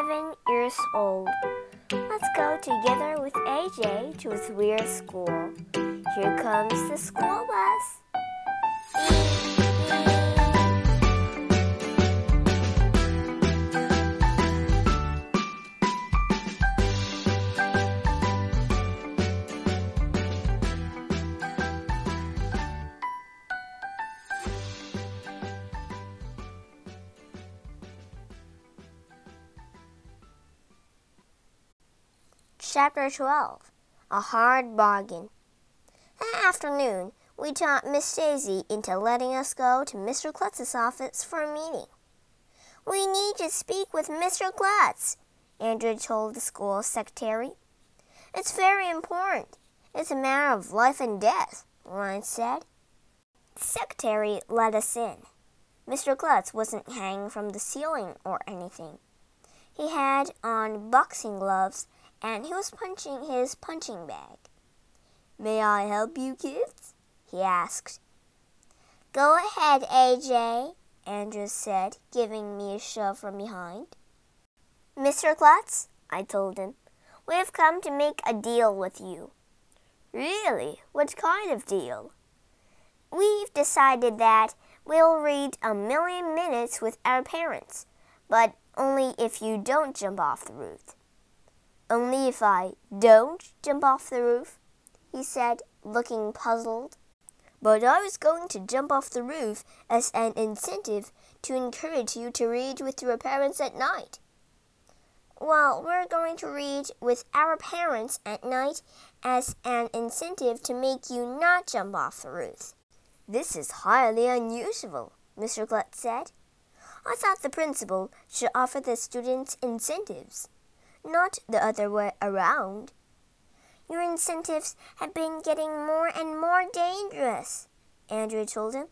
seven years old. Let's go together with AJ to his weird school. Here comes the school Chapter 12 A Hard Bargain. That afternoon, we talked Miss Daisy into letting us go to Mr. Klutz's office for a meeting. We need to speak with Mr. Klutz, Andrea told the school secretary. It's very important. It's a matter of life and death, Ryan said. The secretary let us in. Mr. Klutz wasn't hanging from the ceiling or anything. He had on boxing gloves and he was punching his punching bag. May I help you, kids? he asked. Go ahead, AJ, Andrea said, giving me a shove from behind. Mr. Klutz, I told him, we have come to make a deal with you. Really? What kind of deal? We've decided that we'll read a million minutes with our parents, but only if you don't jump off the roof. Only if I don't jump off the roof, he said, looking puzzled. But I was going to jump off the roof as an incentive to encourage you to read with your parents at night. Well, we're going to read with our parents at night as an incentive to make you not jump off the roof. This is highly unusual, Mr. Klutz said. I thought the principal should offer the students incentives not the other way around. Your incentives have been getting more and more dangerous, Andrea told him.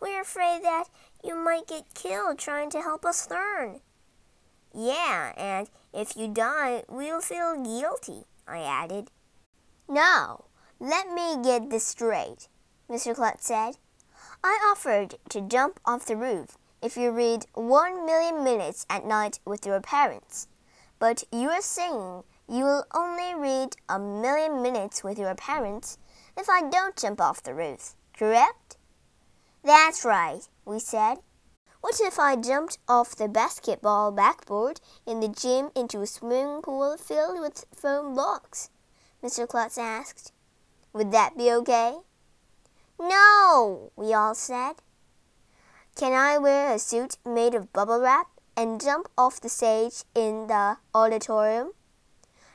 We're afraid that you might get killed trying to help us learn. Yeah, and if you die, we'll feel guilty, I added. Now, let me get this straight, Mr. Klutz said. I offered to jump off the roof if you read one million minutes at night with your parents. But you are saying you will only read a million minutes with your parents if I don't jump off the roof, correct? That's right, we said. What if I jumped off the basketball backboard in the gym into a swimming pool filled with foam blocks? Mr. Klutz asked. Would that be okay? No, we all said. Can I wear a suit made of bubble wrap and jump off the stage in the auditorium?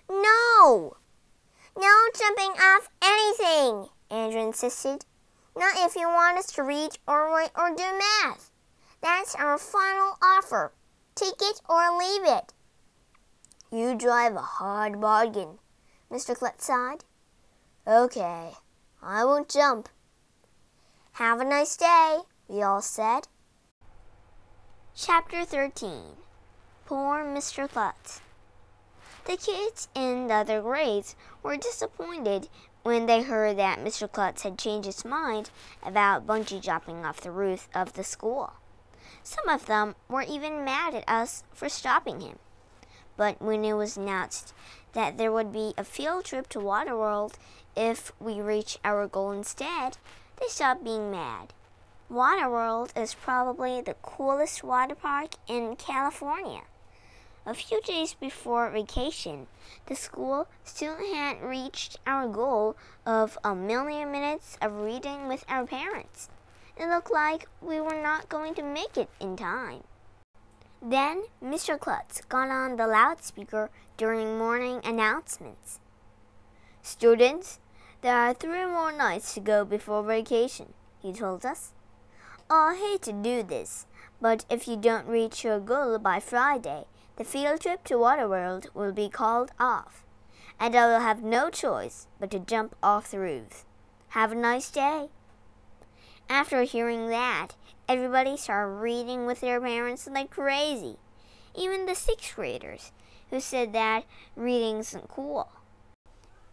No! No jumping off anything, Andrea insisted. Not if you want us to read or write or do math. That's our final offer. Take it or leave it. You drive a hard bargain, Mr. Klutz sighed. Okay, I won't jump. Have a nice day, we all said. Chapter 13 Poor Mr. Klutz. The kids in the other grades were disappointed when they heard that Mr. Klutz had changed his mind about bungee jumping off the roof of the school. Some of them were even mad at us for stopping him. But when it was announced that there would be a field trip to Waterworld if we reached our goal instead, they stopped being mad. Waterworld is probably the coolest water park in California. A few days before vacation, the school still hadn't reached our goal of a million minutes of reading with our parents. It looked like we were not going to make it in time. Then Mr. Klutz got on the loudspeaker during morning announcements. Students, there are three more nights to go before vacation, he told us. I hate to do this, but if you don't reach your goal by Friday, the field trip to Waterworld will be called off, and I will have no choice but to jump off the roof. Have a nice day. After hearing that, everybody started reading with their parents like crazy, even the sixth graders, who said that reading isn't cool.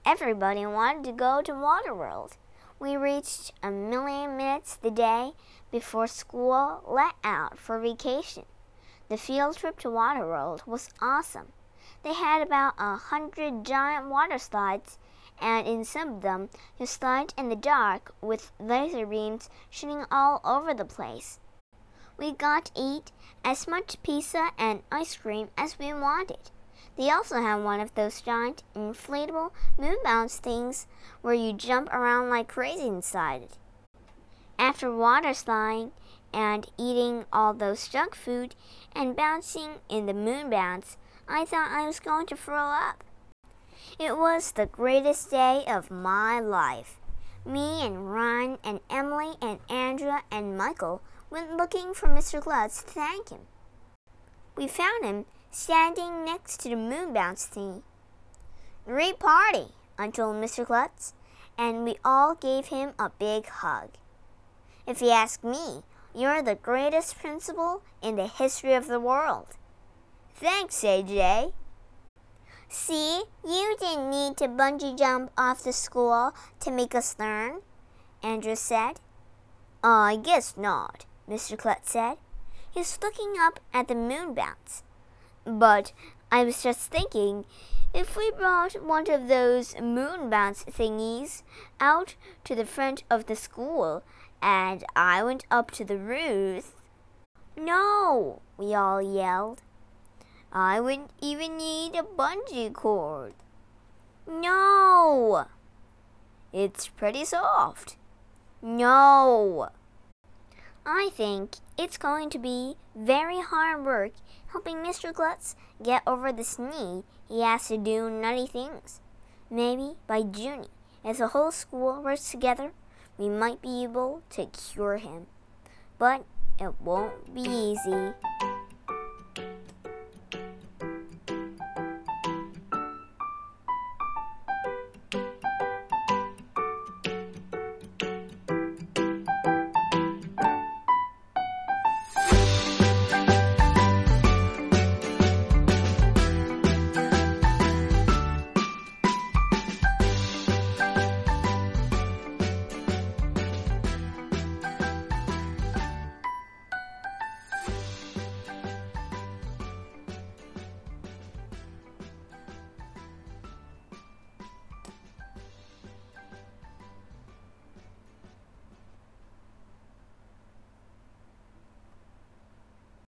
Everybody wanted to go to Waterworld. We reached a million minutes the day before school let out for vacation. The field trip to Waterworld was awesome. They had about a hundred giant water slides, and in some of them you slide in the dark with laser beams shooting all over the place. We got to eat as much pizza and ice cream as we wanted. They also have one of those giant inflatable moon bounce things where you jump around like crazy inside it. After water sliding and eating all those junk food and bouncing in the moon bounce, I thought I was going to throw up. It was the greatest day of my life. Me and Ron and Emily and Andrea and Michael went looking for Mr. Klutz to thank him. We found him standing next to the moon bounce thing. Great party, I told Mr. Klutz, and we all gave him a big hug. If you ask me, you're the greatest principal in the history of the world. Thanks, AJ. See, you didn't need to bungee jump off the school to make us learn, Andrea said. Uh, I guess not, Mr. Klutz said. He's looking up at the moon bounce. But I was just thinking, if we brought one of those moon bounce thingies out to the front of the school and I went up to the roof. No, we all yelled. I wouldn't even need a bungee cord. No. It's pretty soft. No. I think it's going to be very hard work helping Mr. Klutz get over this knee he has to do nutty things. Maybe by June, as the whole school works together, we might be able to cure him. But it won't be easy.